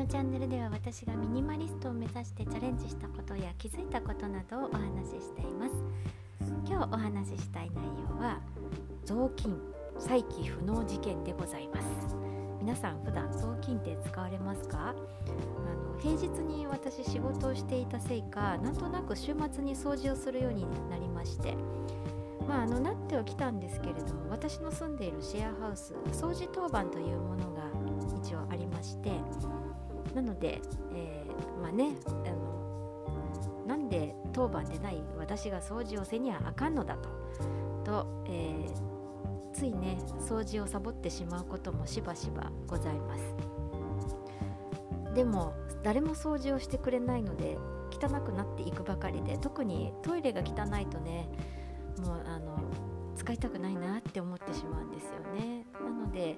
のチャンネルでは私がミニマリストを目指してチャレンジしたことや気づいたことなどをお話ししています。今日お話ししたい内容は雑巾再起不能事件でございます。皆さん普段雑巾って使われますか？あの平日に私仕事をしていたせいかなんとなく週末に掃除をするようになりまして。まあ、あのなってはきたんですけれども私の住んでいるシェアハウス掃除当番というものが一応ありましてなので、えー、まあねあのなんで当番でない私が掃除をせにはあかんのだと。と、えー、ついね掃除をサボってしまうこともしばしばございます。でも誰も掃除をしてくれないので汚くなっていくばかりで特にトイレが汚いとねもうあの使いたくないなって思ってしまうんですよね。なので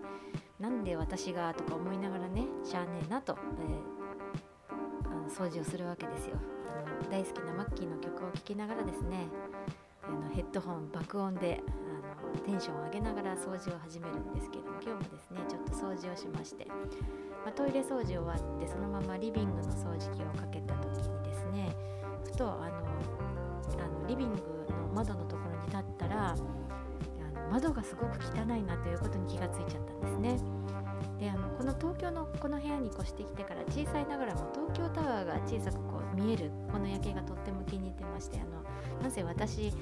なんで私がとか思いながらねしゃあねえなと、えー、あの掃除をするわけですよ。大好きなマッキーの曲を聴きながらですねあのヘッドホン爆音であのテンションを上げながら掃除を始めるんですけども今日もですねちょっと掃除をしまして、まあ、トイレ掃除終わってそのままリビングの掃除機をかけた時にですねふとあのあのリビングの窓のところに立ったらあの窓がすごく汚いなということに京のこの部屋に越してきてから小さいながらも東京タワーが小さくこう見えるこの夜景がとっても気に入ってましてあのなぜ私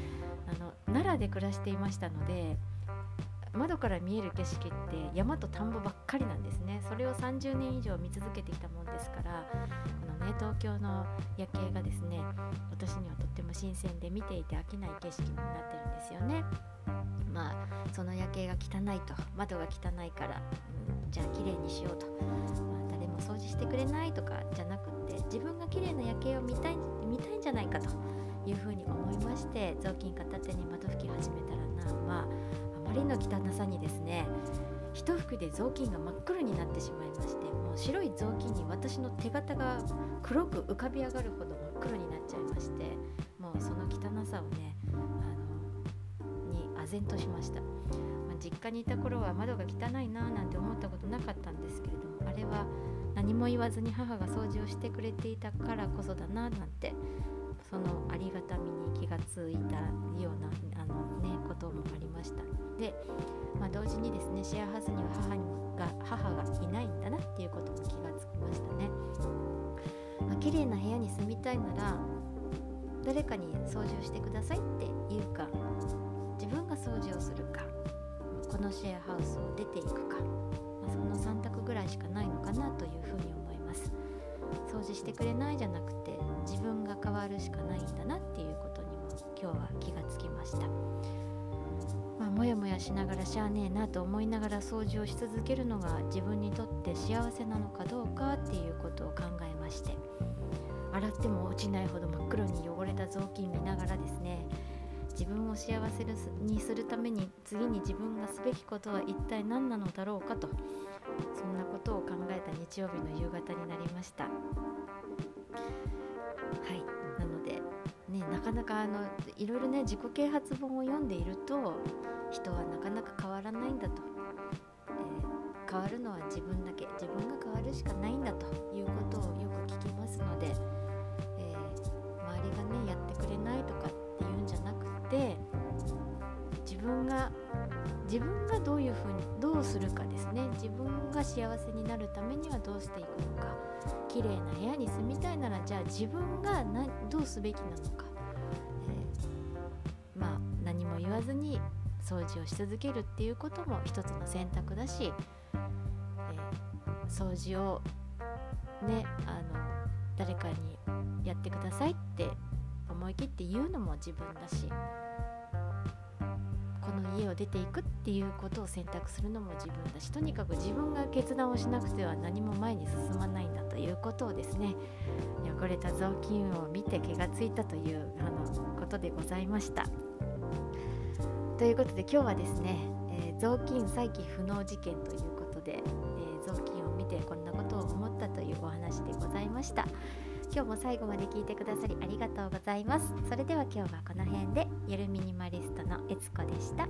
あの奈良で暮らしていましたので窓から見える景色って山と田んぼばっかりなんですね。それを30年以上見続けてきたもんですからこのね東京の夜景がですね私にはとっても新鮮で見ていて飽きない景色になってるんですよね。まあその夜景が汚いと窓が汚いから、うん、じゃあ綺麗にしようと、まあ、誰も掃除してくれないとかじゃなくって自分が綺麗な夜景を見たい見たいんじゃないかというふうに思いまして雑巾片手に窓拭き始めたらなまあまりの汚さにですね一服で雑巾が真っ黒になってしまいましてもう白い雑巾に私の手形が黒く浮かび上がるほど真っ黒になっちゃいましてもうその汚さをねあのに唖然としました、実家にいた頃は窓が汚いなーなんて思ったことなかったんですけれどもあれは何も言わずに母が掃除をしてくれていたからこそだななんてそのありがたみに気がついたようなあの、ね、こともありました。で、まあ、同時にですねシェアハウスには母にが母がいないんだなっていうことも気がつきましたね、まあ、綺麗な部屋に住みたいなら誰かに掃除をしてくださいっていうか。のシェアハウスを出ていくか、まあ、その3択ぐらいしかないのかなというふうに思います。掃除してくれないじゃなくて自分が変わるしかないんだなっていうことにも今日は気がつきました。まあ、もやもやしながらしゃあねえなと思いながら掃除をし続けるのが自分にとって幸せなのかどうかっていうことを考えまして。洗っても落ちないほど真っ黒に汚れた雑巾見ながらですね自分を幸せにするために次に自分がすべきことは一体何なのだろうかとそんなことを考えた日曜日の夕方になりました。はいなのでねなかなかあのいろいろね自己啓発本を読んでいると人はなかなか変わらないんだと、えー、変わるのは自分だけ自分が変わるしかないんだということをよく聞きますので、えー、周りがねやってくれないとか自分がどういうふうにどうするかですね。自分が幸せになるためにはどうしていくのか。綺麗な部屋に住みたいならじゃあ自分がなどうすべきなのか、えー、まあ何も言わずに掃除をし続けるっていうことも一つの選択だし、えー、掃除をねあの誰かにやってくださいって思い切って言うのも自分だし。この家を出ていくっていうことを選択するのも自分だしとにかく自分が決断をしなくては何も前に進まないんだということをですね汚れた雑巾を見て気がついたというあのことでございました。ということで今日はですね、えー、雑巾再起不能事件ということで、えー、雑巾を見てこんなことを思ったというお話でございました。今日も最後まで聞いてくださりありがとうございます。それでは今日はこの辺でゆるミニマリストのえつこでした。